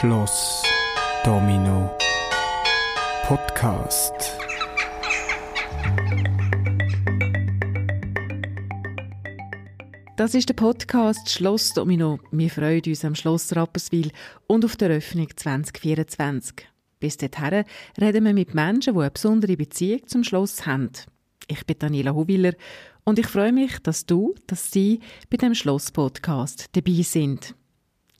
Schloss Domino Podcast. Das ist der Podcast Schloss Domino. Wir freuen uns am Schloss Rapperswil und auf der Eröffnung 2024. Bis dahin reden wir mit Menschen, die eine besondere Beziehung zum Schloss haben. Ich bin Daniela Huwiller und ich freue mich, dass du, dass Sie bei dem Schloss-Podcast dabei sind.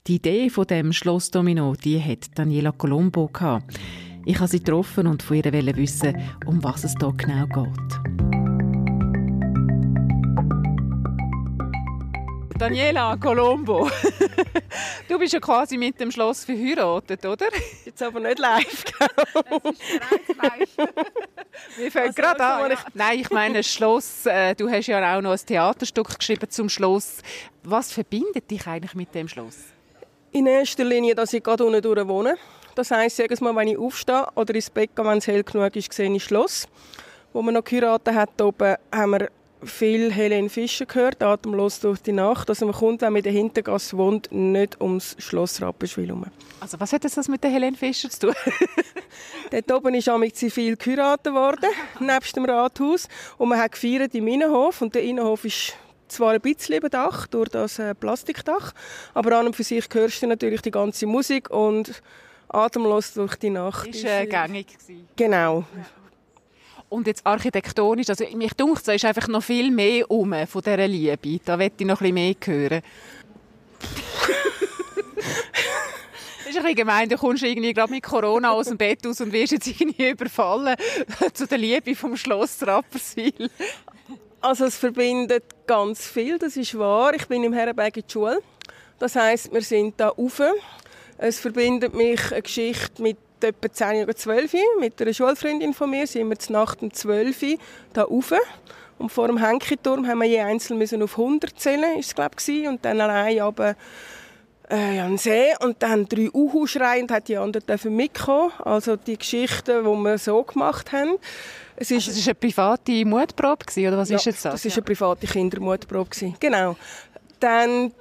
Die Idee von dem Schloss Domino, die hat Daniela Colombo gehabt. Ich habe sie getroffen und von ihr wissen, um was es hier genau geht. Daniela Colombo, du bist ja quasi mit dem Schloss verheiratet, oder? Jetzt aber nicht live. Mir fällt also, gerade an. Ja. Nein, ich meine Schloss. Äh, du hast ja auch noch ein Theaterstück geschrieben zum Schloss. Was verbindet dich eigentlich mit dem Schloss? In erster Linie, dass ich gerade unten durch wohne. Das heisst, jedes Mal, wenn ich aufstehe oder ins Bett gehe, wenn es hell genug ist, sehe ich das Schloss. Wo man noch geheiratet hat, oben haben wir viel Helene Fischer gehört, atemlos durch die Nacht. Also man kommt, wenn man in der Hintergasse wohnt, nicht ums Schloss Rapperswil herum. Also was hat das mit der Helene Fischer zu tun? Dort oben ist auch mit zivil geheiratet worden, nebst dem Rathaus. Und man hat gefeiert im Innenhof. Und der Innenhof ist zwar ein bisschen überdacht durch das äh, Plastikdach, aber an und für sich hörst du natürlich die ganze Musik und atemlos durch die Nacht. Ist äh, gängig gewesen. Genau. Ja. Und jetzt architektonisch, also mich dunkt, da ist einfach noch viel mehr um von dieser Liebe. Da möchte ich noch ein bisschen mehr hören. Das ist ein bisschen gemein, du kommst irgendwie gerade mit Corona aus dem Bett aus und wirst jetzt irgendwie überfallen zu der Liebe vom Schloss Rapperswil. Also es verbindet ganz viel, das ist wahr. Ich bin im Herrenberg in der Schule. Das heisst, wir sind da rauf. Es verbindet mich eine Geschichte mit etwa 10 oder 12 mit einer Schulfreundin von mir sind wir Nacht um 12 Uhr da rauf. Und vor dem Henkiturm haben wir je einzeln auf 100 zählen, ist es, glaube ich, und dann allein aber äh, an den See und dann drei Uhu schreien und hat die anderen dürfen mitkommen. Also die Geschichten, die wir so gemacht haben. Es ist, also ist eine private Mutprobe oder was ja, ist jetzt das? das ist eine private Kindermutprobe Genau. Dann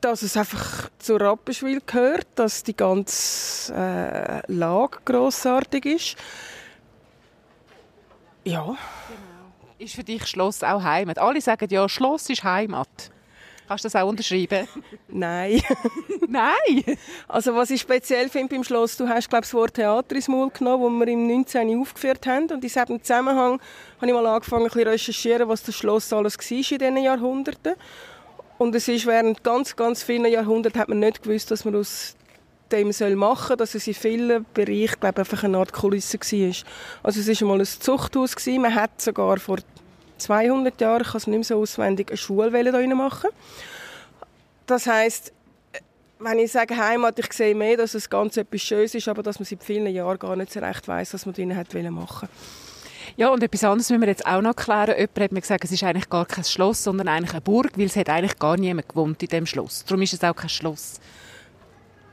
dass es einfach zu Rapperswil gehört, dass die ganze äh, Lage grossartig ist. Ja. Genau. Ist für dich Schloss auch Heimat? Alle sagen ja, Schloss ist Heimat. Kannst du das auch unterschreiben? Nein. Nein? Also was ich speziell finde beim Schloss, du hast glaube das Wort Theater ins Maul genommen, das wir im 19. aufgeführt haben. Und in diesem Zusammenhang habe ich mal angefangen, ein bisschen recherchieren, was das Schloss alles war in diesen Jahrhunderten. Und es ist während ganz, ganz vielen Jahrhunderten hat man nicht gewusst, dass man aus dem soll machen soll, dass es in vielen Bereichen glaube einfach eine Art Kulisse war. Also es war einmal ein Zuchthaus, gewesen. man hat sogar vor 200 Jahren, ich kann es nicht mehr so auswendig, eine Schule da machen Das heisst, wenn ich sage Heimat, ich sehe mehr, dass es ganz etwas Schönes ist, aber dass man seit vielen Jahren gar nicht so recht weiß, was man drinnen hat machen ja, und etwas anderes müssen wir jetzt auch noch klären. Jemand hat mir gesagt, es ist eigentlich gar kein Schloss, sondern eigentlich eine Burg, weil es hat eigentlich gar niemand gewohnt in dem Schloss. Darum ist es auch kein Schloss.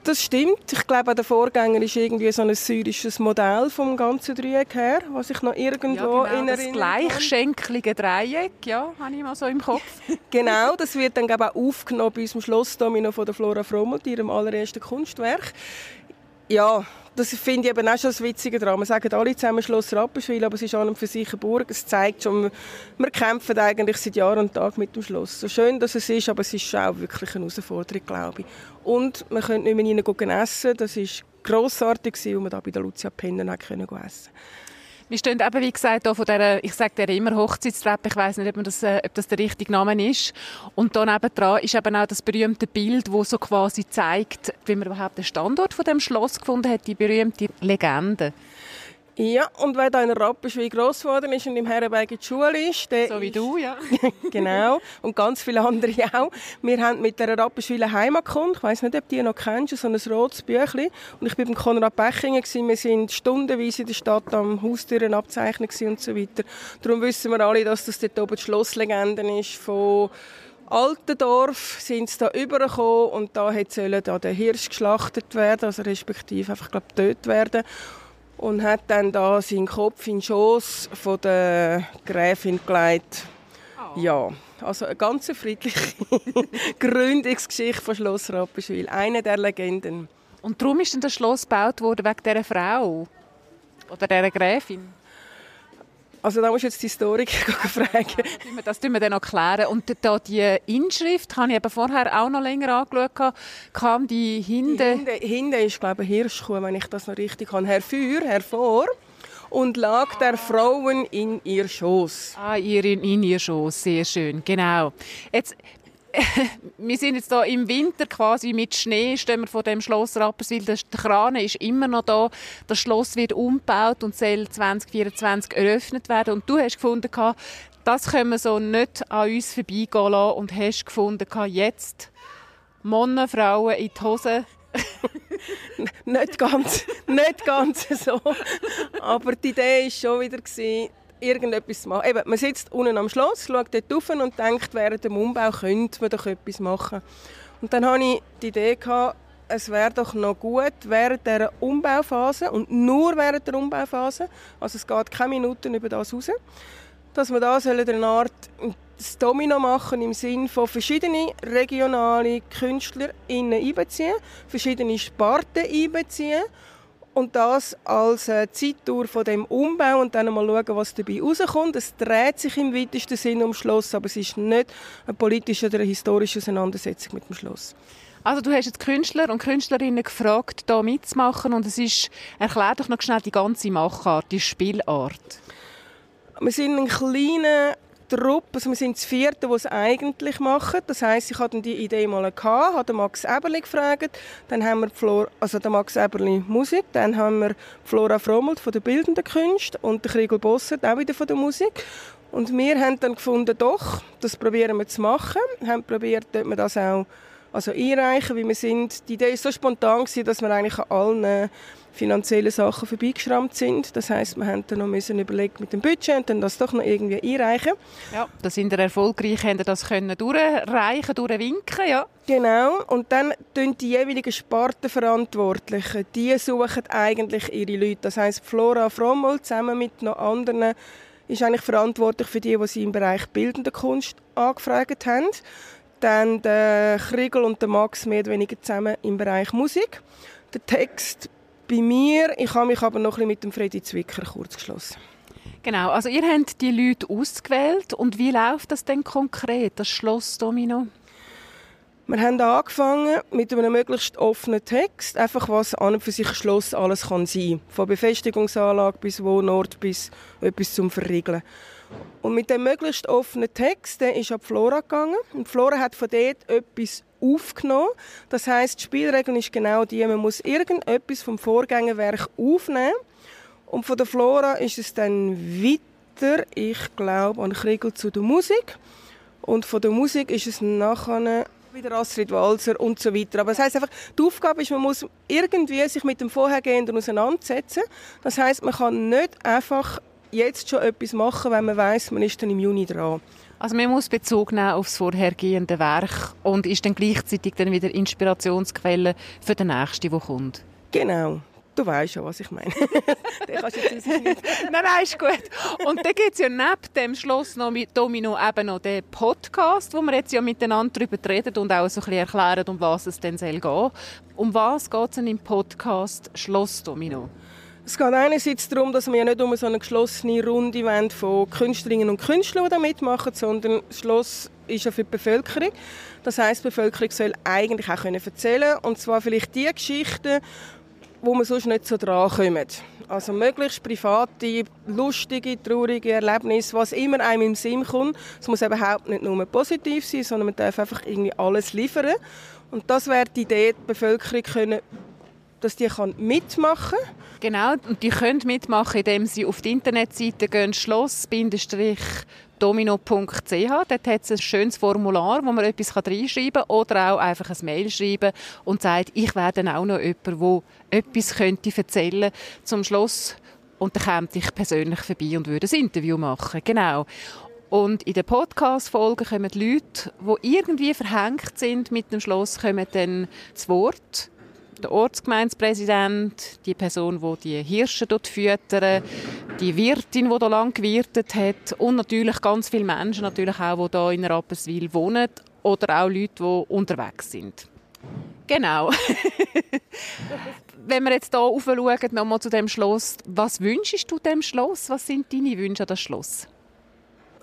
Das stimmt. Ich glaube, der Vorgänger ist irgendwie so ein syrisches Modell vom ganzen Dreieck her, was ich noch irgendwo ja, genau, in das gleichschenkelige Dreieck, ja, habe ich mal so im Kopf. genau, das wird dann auch aufgenommen bei unserem Schlossdomino von der Flora Frommelt, ihrem allerersten Kunstwerk. Ja, das finde ich eben auch schon das Witzige daran. Wir sagen alle zusammen Schloss Rapperswil, aber es ist an und für sich eine Burg. Es zeigt schon, wir kämpfen eigentlich seit Jahr und Tag mit dem Schloss. So schön, dass es ist, aber es ist auch wirklich eine Herausforderung, glaube ich. Und man könnte nicht mehr rein essen. Das war grossartig, als wir da bei der Lucia Penner essen konnten. Wir stehen eben, wie gesagt, hier von dieser, ich sage der immer Hochzeitstreppe, ich weiß nicht, ob, das, äh, ob das der richtige Name ist. Und da nebendran ist eben auch das berühmte Bild, wo so quasi zeigt, wie man überhaupt den Standort von dem Schloss gefunden hat, die berühmte Legende. Ja, und wer da in Rapperswil gross geworden ist und im Herrenberg in die Schule ist, So wie du, ja. genau. Und ganz viele andere auch. Wir haben mit der Rapperswil Heimatkunde, ich weiss nicht, ob die noch kennst, so ein rotes Büchlein. Und ich war beim Konrad Bechingen, wir sind stundenweise in der Stadt am Haustüren abzeichnen und so weiter. Darum wissen wir alle, dass das dort oben die Schlosslegende ist von Altendorf sind sie da übergekommen und da sollte da der Hirsch geschlachtet werden, also respektive einfach, glaube tötet werden und hat dann da seinen Kopf in den Schoß von der Gräfin gelegt. Oh. Ja, also eine ganz friedliche Gründungsgeschichte von Schloss Rapperswil, eine der Legenden. Und darum ist dann das Schloss gebaut worden wegen dieser Frau oder dieser Gräfin? Also da musst du jetzt die Historiker fragen. Das tun wir dann noch klären. Und da die Inschrift, habe ich eben vorher auch noch länger angeschaut, kam die hinten... Die hinten ist, glaube ich, Hirschkuh, wenn ich das noch richtig habe. Herfür, hervor und lag der Frauen in ihr Schoß. Ah, in, in ihr Schoß, sehr schön, genau. Jetzt wir sind jetzt da im Winter quasi mit Schnee, stehen wir vor dem Schloss Rapperswil. Der Kran ist immer noch da. Das Schloss wird umgebaut und soll 2024 eröffnet werden. Und du hast gefunden, das können wir so nicht an uns vorbeigehen lassen und hast gefunden, jetzt Männer, Frauen in die Hose. nicht ganz, nicht ganz so. Aber die Idee war schon wieder, irgendetwas machen. Eben, man sitzt unten am Schloss, schaut dort rauf und denkt, während dem Umbau könnte man doch etwas machen. Und dann hatte ich die Idee, gehabt, es wäre doch noch gut während der Umbauphase und nur während der Umbauphase, also es geht keine Minuten über das raus, dass wir da eine Art das Domino machen im Sinne von verschiedene regionale Künstler einbeziehen, verschiedene Sparten einbeziehen und das als äh, Zeitdauer von dem Umbau und dann mal schauen, was dabei rauskommt. Es dreht sich im weitesten Sinne um Schloss, aber es ist nicht eine politische oder eine historische Auseinandersetzung mit dem Schloss. Also du hast jetzt Künstler und Künstlerinnen gefragt, da mitzumachen und es ist, erklär doch noch schnell die ganze Machart, die Spielart. Wir sind ein kleiner Truppe, also wir sind das vierte, die es eigentlich machen. Das heisst, ich hatte die Idee mal habe Max Eberli gefragt, dann haben wir Flor, also der Max Eberli Musik, dann haben wir Flora Frommelt von der Bildenden Künste und der Kriegel Bossert auch wieder von der Musik. Und wir haben dann gefunden, doch, das probieren wir zu machen, haben probiert, dort wir das auch also einreichen, wie wir sind. Die Idee war so spontan, dass wir eigentlich an allen finanziellen Sachen vorbeigeschrammt sind. Das heißt, wir haben dann noch müssen überlegen mit dem Budget und dann das doch noch irgendwie einreichen. Ja, da sind wir erfolgreich, haben das können durchreichen, durchwinken, ja. Genau. Und dann tun die jeweiligen Spartenverantwortlichen, die suchen eigentlich ihre Leute. Das heißt, Flora Frommel zusammen mit noch anderen ist eigentlich verantwortlich für die, die sie im Bereich bildende Kunst angefragt haben. Dann der Kriegel und der Max mehr oder weniger zusammen im Bereich Musik. Der Text bei mir, ich habe mich aber noch ein bisschen mit dem Freddy Zwicker kurz geschlossen. Genau, also ihr habt die Leute ausgewählt und wie läuft das denn konkret, das Schloss Domino? Wir haben angefangen mit einem möglichst offenen Text, einfach was an und für sich Schloss alles kann sein, von Befestigungsanlage bis Wohnort bis etwas zum Verriegeln. Und mit dem möglichst offenen Text der ist ab Flora gegangen und Flora hat von dort etwas aufgenommen. Das heißt, die Spielregel ist genau die, man muss irgendetwas vom Vorgängerwerk aufnehmen und von der Flora ist es dann weiter, ich glaube, an Kriegel zu der Musik und von der Musik ist es nachher wieder Astrid Walser und so weiter. Aber das heißt einfach, die Aufgabe ist, man muss irgendwie sich mit dem Vorhergehenden auseinandersetzen. Das heißt, man kann nicht einfach jetzt schon etwas machen, wenn man weiß, man ist dann im Juni dran. Also man muss Bezug nehmen auf das vorhergehende Werk und ist dann gleichzeitig dann wieder Inspirationsquelle für den nächsten, der kommt. Genau. Du weißt schon, was ich meine. den kannst du jetzt nicht. nein, nein, ist gut. Und dann gibt es ja neben dem Schloss noch mit Domino eben noch den Podcast, wo wir jetzt ja miteinander darüber reden und auch so ein bisschen erklären, um was es denn soll gehen. Um was geht es denn im Podcast Schloss Domino? Es geht einerseits darum, dass wir ja nicht um so eine geschlossene Runde wollen von Künstlerinnen und Künstlern, die mitmachen, sondern das Schloss ist ja für die Bevölkerung. Das heißt, die Bevölkerung soll eigentlich auch erzählen können und zwar vielleicht die Geschichten, wo man sonst nicht so dran kommt. Also möglichst private, lustige, traurige Erlebnisse, was immer einem im Sinn kommt. Es muss überhaupt nicht nur positiv sein, sondern man darf einfach irgendwie alles liefern. Und das wäre die Idee, die Bevölkerung können dass die mitmachen kann. Genau, und die können mitmachen, indem sie auf die Internetseite gehen, schloss-domino.ch. Dort hat es ein schönes Formular, wo man etwas reinschreiben kann oder auch einfach ein Mail schreiben und sagt, ich werde dann auch noch jemand, der etwas könnte erzählen zum Schloss und dann käme ich persönlich vorbei und würde ein Interview machen. Genau. Und in den Podcast-Folgen kommen die Leute, die irgendwie verhängt sind mit dem Schloss, kommen dann zu Wort der Ortsgemeindepräsident, die Person, die die Hirsche dort füttert, die Wirtin, die da lang gewirtet hat und natürlich ganz viele Menschen, natürlich auch, die hier in Rapperswil wohnen oder auch Leute, die unterwegs sind. Genau. Wenn wir jetzt hier aufschauen, nochmal zu dem Schloss, was wünschst du dem Schloss? Was sind deine Wünsche an das Schloss?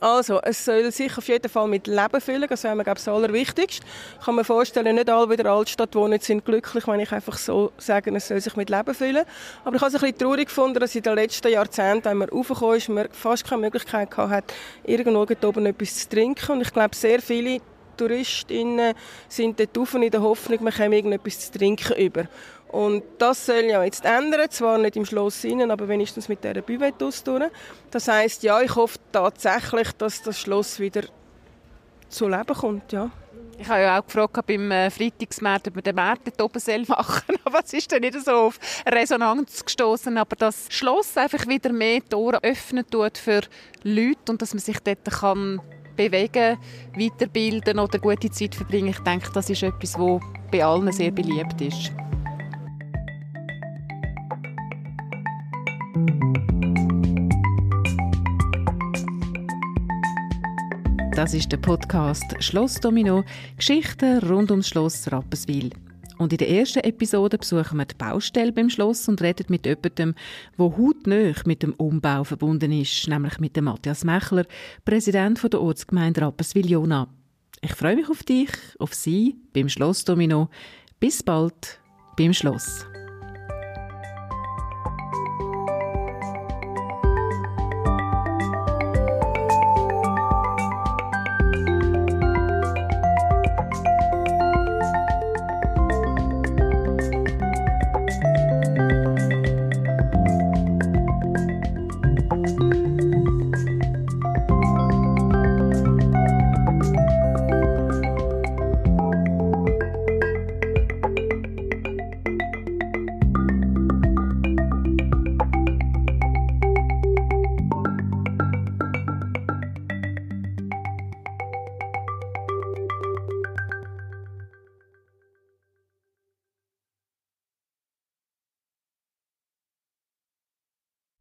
Also, es soll sich auf jeden Fall mit Leben füllen. Das wäre mir, glaube ich, das Allerwichtigste. Ich kann mir vorstellen, nicht alle, die in der Altstadt wohnen, sind glücklich, wenn ich einfach so sage, es soll sich mit Leben füllen. Aber ich habe es ein bisschen traurig gefunden, dass in den letzten Jahrzehnten, wenn man raufgekommen ist, man fast keine Möglichkeit hatte, irgendwo oben etwas zu trinken. Und ich glaube, sehr viele Touristinnen sind dort rauf in der Hoffnung, man käme irgendetwas zu trinken über. Und das soll ja jetzt ändern, zwar nicht im Schloss innen, aber wenigstens mit dieser Buvette durch. Das heißt, ja, ich hoffe tatsächlich, dass das Schloss wieder zu Leben kommt, ja. Ich habe ja auch gefragt beim äh, Freitagsmarkt, ob wir den Markt oben machen aber es ist dann nicht so auf Resonanz gestoßen. Aber das Schloss einfach wieder mehr Tore öffnen tut für Leute und dass man sich dort kann bewegen, weiterbilden oder gute Zeit verbringen. Ich denke, das ist etwas, was bei allen sehr beliebt ist. Das ist der Podcast Schloss Domino, Geschichten rund ums Schloss Rapperswil. Und in der ersten Episode besuchen wir die Baustelle beim Schloss und reden mit jemandem, der hautnah mit dem Umbau verbunden ist, nämlich mit dem Matthias Mechler, Präsident der Ortsgemeinde Rapperswil-Jona. Ich freue mich auf dich, auf Sie beim Schloss Domino. Bis bald beim Schloss.